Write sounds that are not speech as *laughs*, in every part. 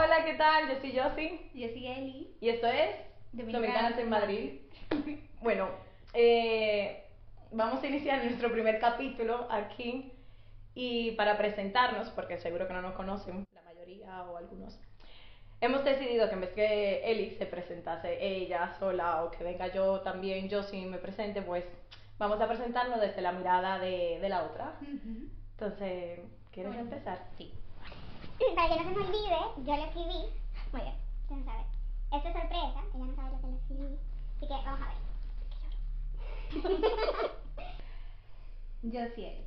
Hola, ¿qué tal? Yo soy Josie. Yo soy Eli. Y esto es Dominicanas en Madrid. *laughs* bueno, eh, vamos a iniciar nuestro primer capítulo aquí. Y para presentarnos, porque seguro que no nos conocen la mayoría o algunos, hemos decidido que en vez que Eli se presentase ella sola o que venga yo también, yo sí me presente, pues vamos a presentarnos desde la mirada de, de la otra. Entonces, ¿quieres empezar? Sí. Para que no se me olvide, yo lo escribí. Muy bien, quién sabe. Esto es sorpresa, ella no sabe lo que lo escribí. Así que vamos a ver. *laughs* Yo soy Eli.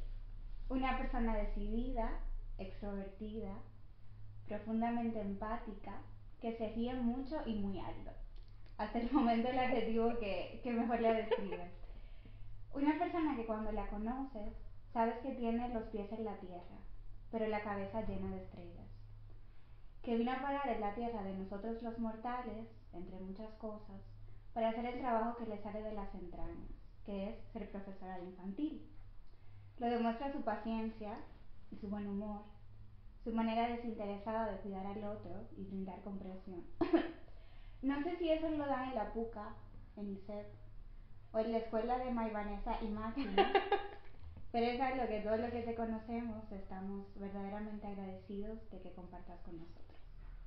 Una persona decidida, extrovertida, profundamente empática, que se ríe mucho y muy alto. Hasta el momento el adjetivo que, que mejor la describe. Una persona que cuando la conoces, sabes que tiene los pies en la tierra, pero la cabeza llena de estrellas. Que vino a parar en la tierra de nosotros los mortales, entre muchas cosas, para hacer el trabajo que le sale de las entrañas, que es ser profesora de infantil. Lo demuestra su paciencia y su buen humor, su manera desinteresada de cuidar al otro y brindar comprensión. *coughs* no sé si eso lo dan en la PUCA, en ISEP, o en la escuela de Maivanesa y Máximo, *laughs* pero es algo que todos los que te conocemos estamos verdaderamente agradecidos de que compartas con nosotros.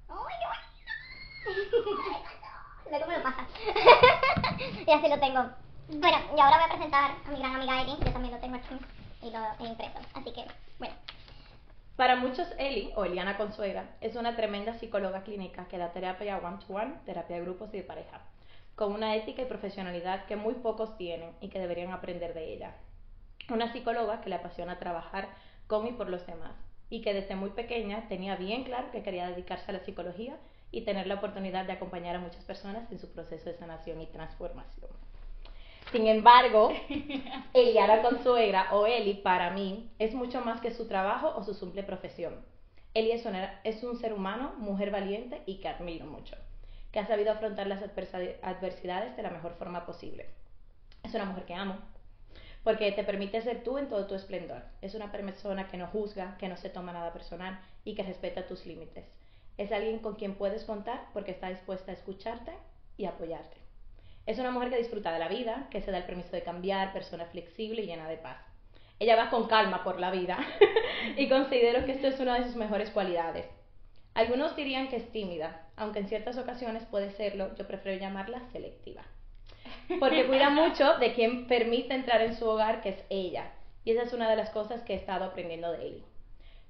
*laughs* Me lo pasa. *laughs* y así lo tengo. Bueno, y ahora voy a presentar a mi gran amiga Eli. Yo también lo tengo aquí y lo he impreso. Así que, bueno. Para muchos, Eli, o Eliana Consuegra, es una tremenda psicóloga clínica que da terapia one-to-one, terapia de grupos y de pareja, con una ética y profesionalidad que muy pocos tienen y que deberían aprender de ella. Una psicóloga que le apasiona trabajar con y por los demás, y que desde muy pequeña tenía bien claro que quería dedicarse a la psicología y tener la oportunidad de acompañar a muchas personas en su proceso de sanación y transformación. Sin embargo, *laughs* Eliana Consuegra o Eli para mí es mucho más que su trabajo o su simple profesión. Eli es, un ser humano, mujer valiente y que admiro mucho, que ha sabido afrontar las adversidades de la mejor forma posible. Es una mujer que amo, porque te permite ser tú en todo tu esplendor. Es una persona que no juzga, que no se toma nada personal y que respeta tus límites. Es alguien con quien puedes contar porque está dispuesta a escucharte y apoyarte. Es una mujer que disfruta de la vida, que se da el permiso de cambiar, persona flexible y llena de paz. Ella va con calma por la vida *laughs* y considero que esto es una de sus mejores cualidades. Algunos dirían que es tímida, aunque en ciertas ocasiones puede serlo, yo prefiero llamarla selectiva. Porque *laughs* cuida mucho de quien permite entrar en su hogar, que es ella. Y esa es una de las cosas que he estado aprendiendo de Eli.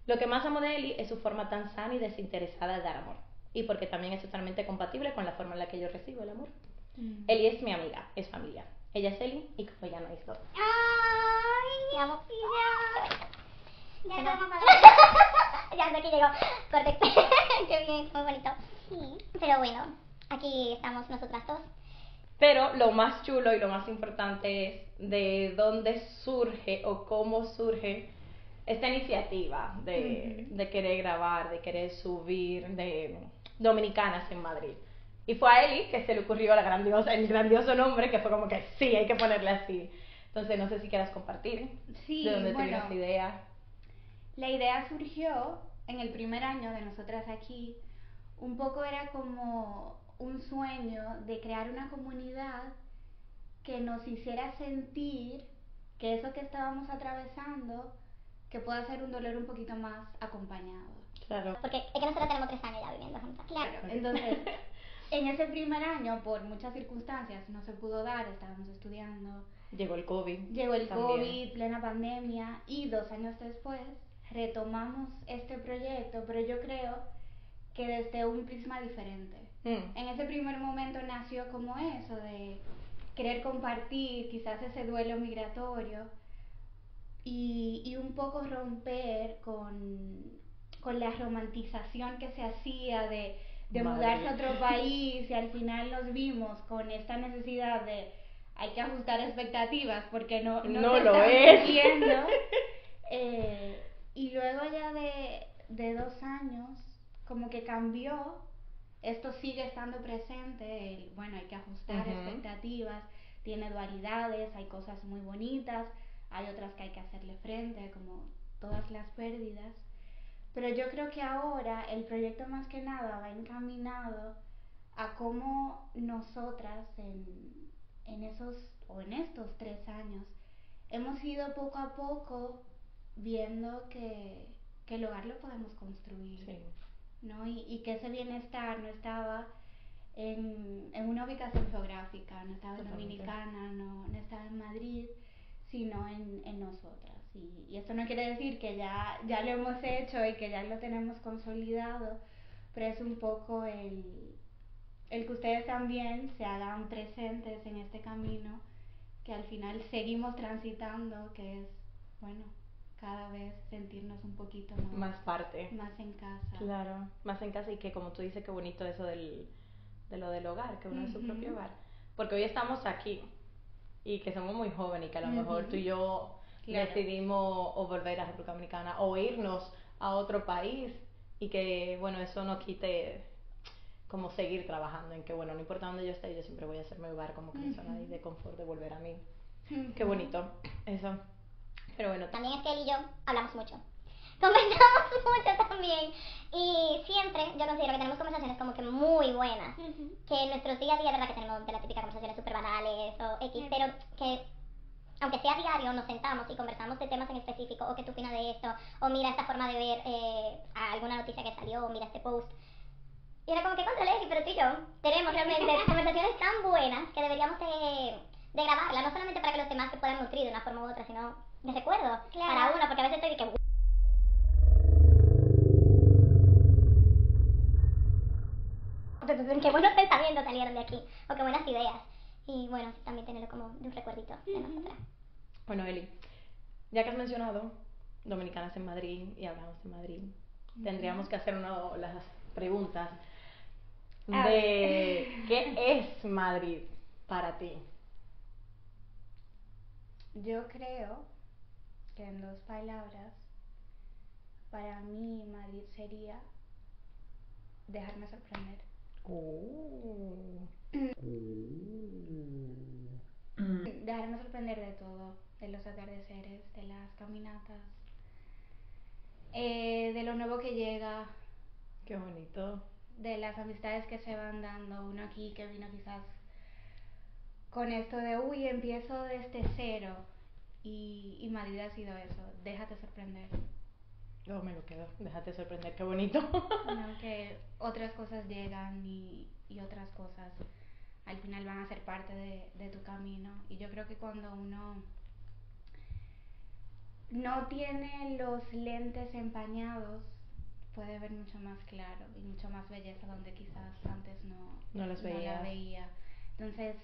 Lo que más amo de Eli es su forma tan sana y desinteresada de dar amor. Y porque también es totalmente compatible con la forma en la que yo recibo el amor. Mm. Eli es mi amiga, es familia. Ella es Eli y como ya no es dos. ¡Ay! Amo. Ya, vamos *laughs* ya hasta aquí llegó. Corte. *laughs* Qué bien, muy bonito. Sí. Pero bueno, aquí estamos nosotras dos. Pero lo más chulo y lo más importante es de dónde surge o cómo surge esta iniciativa de, de querer grabar, de querer subir de Dominicanas en Madrid. Y fue a Eli que se le ocurrió la grandiosa, el grandioso nombre, que fue como que sí, hay que ponerle así. Entonces, no sé si quieras compartir Sí, de dónde te vino bueno. esa idea. La idea surgió en el primer año de nosotras aquí. Un poco era como un sueño de crear una comunidad que nos hiciera sentir que eso que estábamos atravesando, que pueda ser un dolor un poquito más acompañado. Claro. Porque es que nosotros tenemos tres años ya viviendo juntas. Claro, entonces, *laughs* en ese primer año, por muchas circunstancias, no se pudo dar, estábamos estudiando, Llegó el COVID. Llegó el también. COVID, plena pandemia, y dos años después retomamos este proyecto, pero yo creo que desde un prisma diferente. Mm. En ese primer momento nació como eso, de querer compartir quizás ese duelo migratorio y, y un poco romper con, con la romantización que se hacía de, de mudarse a otro *laughs* país y al final nos vimos con esta necesidad de hay que ajustar expectativas porque no, no, No lo es. *laughs* Eh, y luego ya de, de dos años, como que cambió, esto sigue estando presente, el, bueno, hay que ajustar expectativas, tiene dualidades, hay cosas muy bonitas, hay otras que hay que hacerle frente, como todas las pérdidas, Pero yo creo que ahora el proyecto más que nada va encaminado a cómo nosotras en, en esos o en estos tres años hemos ido poco a poco viendo que, que el hogar lo podemos construir, Sí. ¿No? Y, y que ese bienestar no estaba en, en una ubicación geográfica, no estaba en. Dominicana, no, no estaba en Madrid, sino en, en nosotras. Y, y esto no quiere decir que ya, ya lo hemos hecho y que ya lo tenemos consolidado, pero es un poco el, el que ustedes también se hagan presentes en este camino que al final seguimos transitando, que es, bueno, cada vez sentirnos un poquito más, Más parte. más en casa. Claro, más en casa y que como tú dices, qué bonito eso del, de lo del hogar, que uno es su propio hogar. Porque hoy estamos aquí y que somos muy jóvenes y que a lo mejor tú y yo Claro. decidimos o volver a República Dominicana o irnos a otro país y que bueno, eso no quite como seguir trabajando en que bueno, no importa dónde yo esté, yo siempre voy a hacer mi hogar como que zona ahí de confort de volver a mí. *laughs* Qué bonito eso. Pero bueno, También es que él y yo hablamos mucho. *laughs* Conversamos *laughs* mucho también. Y siempre yo considero que tenemos conversaciones como que muy buenas. Que en nuestros día a día, verdad que tenemos de las típicas conversaciones súper banales o X, Ujú. pero que aunque sea diario, nos sentamos y conversamos de temas en específico, o qué tú opinas de esto, o mira esta forma de ver eh, alguna noticia que salió, o mira este post. Y era como que contra pero tú y yo tenemos realmente *laughs* conversaciones tan buenas que deberíamos de, de grabarlas, no solamente para que los demás se puedan nutrir de una forma u otra, sino de recuerdo Claro. para uno, porque a veces estoy de que... Qué buenos pensamientos salieron de aquí, o qué buenas ideas. Y bueno, también tenerlo como de un recuerdito de nosotras. Bueno, Eli, ya que has mencionado Dominicanas en Madrid y hablamos de Madrid, tendríamos que hacer una- las preguntas de qué es Madrid para ti. Yo creo que en dos palabras, para mí Madrid sería dejarme sorprender. Uh. Dejarme sorprender de todo, de los atardeceres, de las caminatas, eh, de lo nuevo que llega, Qué bonito. de las amistades que se van dando. Uno aquí que vino quizás con esto de, uy, empiezo desde cero. Y, y Madrid ha sido eso, déjate sorprender. Yo me lo quedo. Déjate sorprender, qué bonito. *laughs* ¿no? Que otras cosas llegan y, y otras cosas al final van a ser parte de, de tu camino. Y yo creo que cuando uno no tiene los lentes empañados, puede ver mucho más claro y mucho más belleza donde quizás antes no, No las la veías. veía. Entonces,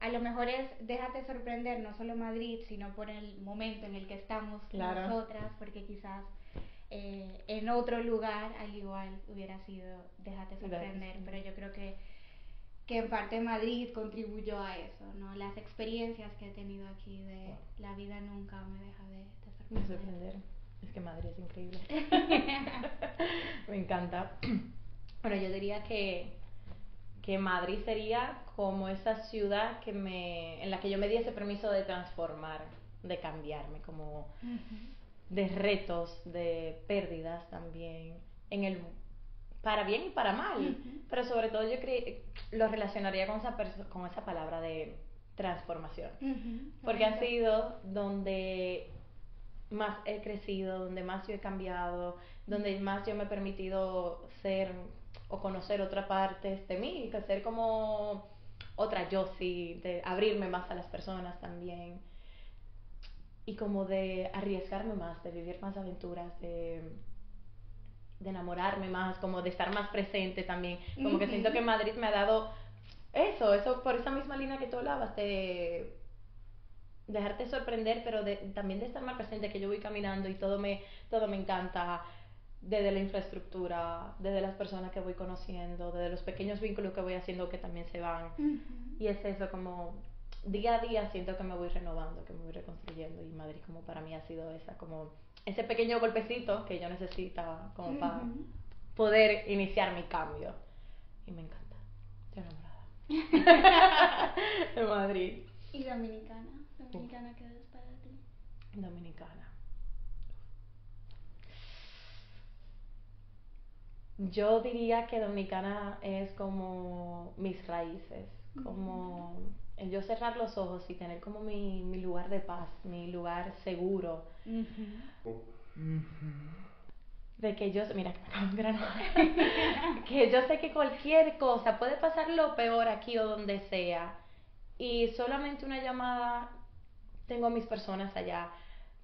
a lo mejor es déjate sorprender no solo Madrid, sino por el momento en el que estamos Claro. nosotras, porque quizás eh, en otro lugar al igual hubiera sido déjate sorprender, pero yo creo que que en parte Madrid contribuyó a eso, ¿no? Las experiencias que he tenido aquí de la vida nunca me deja de, de Me sorprender. sorprender. Es que Madrid es increíble. *laughs* *laughs* me encanta. *clears throat* Bueno, yo diría que, que Madrid sería como esa ciudad que me, en la que yo me di ese permiso de transformar, de cambiarme, como de retos, de pérdidas también, en el para bien y para mal, pero sobre todo yo cre- lo relacionaría con esa con esa palabra de transformación, porque ha sido donde más he crecido, donde más yo he cambiado, donde más yo me he permitido ser o conocer otras partes de mí, que ser como otra yo sí, de abrirme más a las personas también. Y como de arriesgarme más, de vivir más aventuras, de, de enamorarme más, como de estar más presente también, como que siento que Madrid me ha dado eso, eso por esa misma línea que tú hablabas, de dejarte sorprender, pero de, también de estar más presente, que yo voy caminando y todo me, todo me encanta, desde la infraestructura, desde las personas que voy conociendo, desde los pequeños vínculos que voy haciendo que también se van. Y es eso, como día a día siento que me voy renovando, que me voy reconstruyendo y Madrid como para mí ha sido esa, como ese pequeño golpecito que yo necesitaba como para poder iniciar mi cambio. Y me encanta, estoy enamorada *laughs* de Madrid, ¿Y Dominicana? ¿Dominicana qué es para ti? dominicana. Yo diría que Dominicana es como mis raíces, como el yo cerrar los ojos y tener como mi, mi lugar de paz, mi lugar seguro. De que yo, mira, *laughs* que yo sé que cualquier cosa puede pasar lo peor aquí o donde sea y solamente una llamada tengo a mis personas allá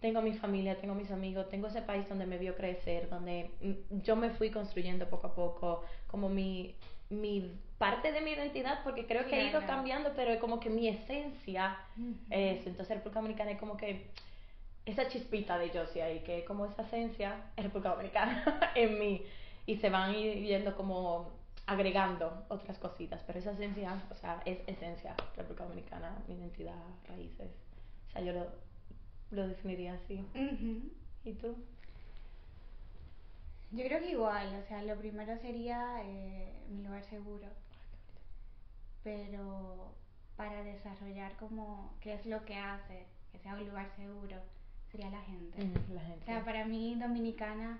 tengo mi familia, tengo mis amigos, tengo ese país donde me vio crecer, donde yo me fui construyendo poco a poco como mi, mi parte de mi identidad, porque creo que he ido cambiando, pero es como que mi esencia es, entonces República Dominicana es como que esa chispita de yo ahí, que como esa esencia es República Dominicana *laughs* en mí, y se van yendo como agregando otras cositas, pero esa esencia, o sea, es esencia, República Dominicana, mi identidad, raíces, o sea, yo lo lo definiría así. ¿Y tú? Yo creo que igual, o sea, lo primero sería eh, mi lugar seguro. Pero para desarrollar como qué es lo que hace que sea un lugar seguro, sería la gente. la gente. O sea, para mí, dominicana,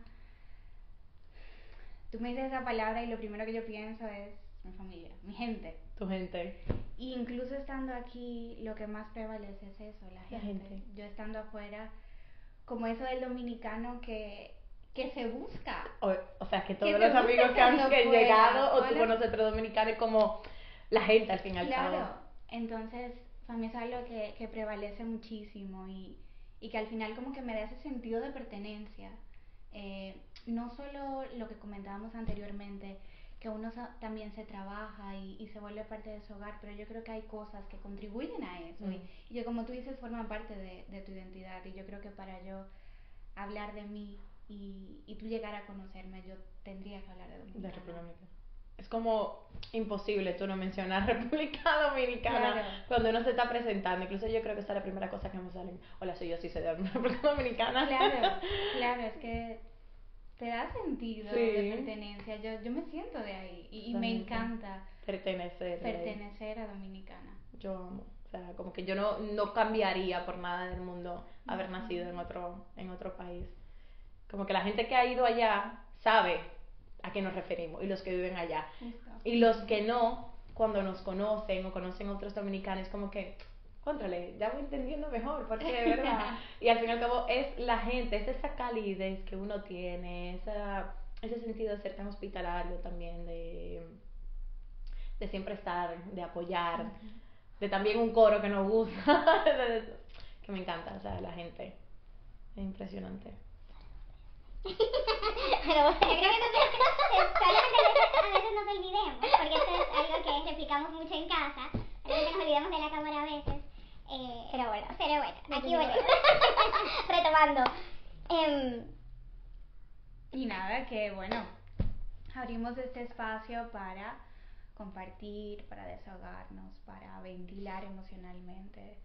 tú me dices esa palabra y lo primero que yo pienso es mi familia, mi gente. Tu gente. Y incluso estando aquí, lo que más prevalece es eso, la gente. Yo estando afuera, como eso del dominicano que, que se busca. O, sea, que todos los amigos que han llegado, o tú conoces otro dominicano, es como la gente al fin y al cabo. Claro, entonces, para mí es algo que, que prevalece muchísimo y, y que al final como que me da ese sentido de pertenencia. Eh, no solo lo que comentábamos anteriormente, que uno también se trabaja y, se vuelve parte de su hogar, pero yo creo que hay cosas que contribuyen a eso. Y, mm. y, como tú dices, forman parte de, de, tu identidad. Y yo creo que para yo hablar de mí y, y tú llegar a conocerme, yo tendría que hablar de Dominicana. De República Dominicana. Es como imposible tú no mencionar *laughs* República Dominicana cuando uno se está presentando. Incluso yo creo que esa es la primera cosa que me sale. Hola, soy yo, sí soy de *laughs* República Dominicana. Claro, *laughs* claro, es que te da sentido de pertenencia. Yo, yo me siento de ahí y, me encanta pertenecer, pertenecer a Dominicana. Yo amo. O sea, como que yo no, no cambiaría por nada del mundo haber nacido en otro, en otro país. Como que la gente que ha ido allá sabe a qué nos referimos y los que viven allá. Y los que no, cuando nos conocen o conocen otros dominicanos, como que contrale, ya voy entendiendo mejor, porque de verdad. *laughs* y al fin y al cabo es la gente, es esa calidez que uno tiene, esa, ese sentido de ser tan hospitalario también, de, de siempre estar, de apoyar, de también un coro que nos gusta, *laughs* que me encanta, o sea, la gente. Es impresionante. Pero bueno, creo que a veces nos olvidemos, porque esto es algo que replicamos mucho en casa, a veces nos olvidamos de la cámara a veces. Eh, pero bueno, pero bueno, aquí voy. *laughs* Retomando. Eh, y nada, que bueno, abrimos este espacio para compartir, para desahogarnos, para ventilar emocionalmente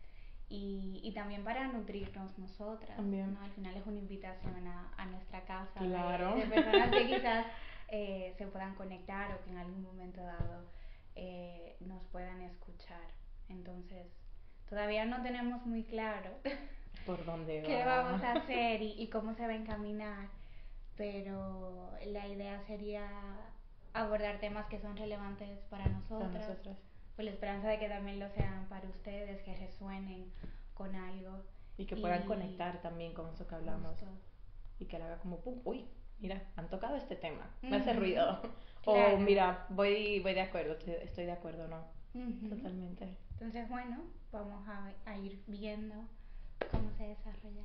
y, y también para nutrirnos nosotras. También. Al final es una invitación a, a nuestra casa claro. de, personas que *laughs* quizás eh, se puedan conectar o que en algún momento dado eh, nos puedan escuchar. Entonces, todavía no tenemos muy claro *laughs* por dónde qué vamos a hacer *laughs* y, cómo se va a encaminar, pero la idea sería abordar temas que son relevantes para nosotras, con la esperanza de que también lo sean para ustedes, que resuenen con algo. Y que puedan conectar también con eso que hablamos. Y que le haga como, pum, uy, mira, han tocado este tema, me hace ruido. *laughs* O mira, voy, voy de acuerdo, estoy de acuerdo, ¿no? Totalmente. Entonces, bueno, vamos a, ir viendo cómo se desarrolla.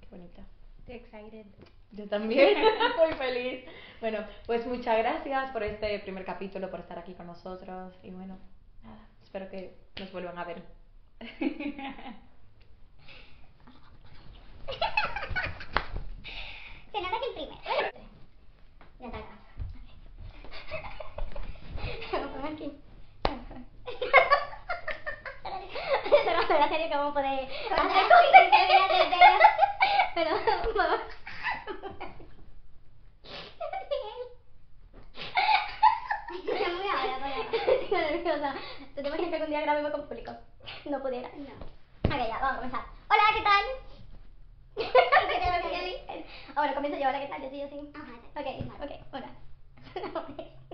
Qué bonita. Estoy excited. Yo también, *laughs* muy feliz. Bueno, pues muchas gracias por este primer capítulo, por estar aquí con nosotros. Y bueno, nada, espero que nos vuelvan a ver. Se *laughs* nota que el primero. Ya está Vamos aquí. Pero no sé serio cómo poder hacer con Pero vamos. Estoy muy nerviosa. ¿Tú te imaginas que algún día grabemos con público? No pudiera. No. Ok, ya, vamos a comenzar. Hola, ¿qué tal? *laughs* Ahora comienzo yo, ahora que tal, yo sí, yo sí. Ajá, Ok, ok, una. *laughs*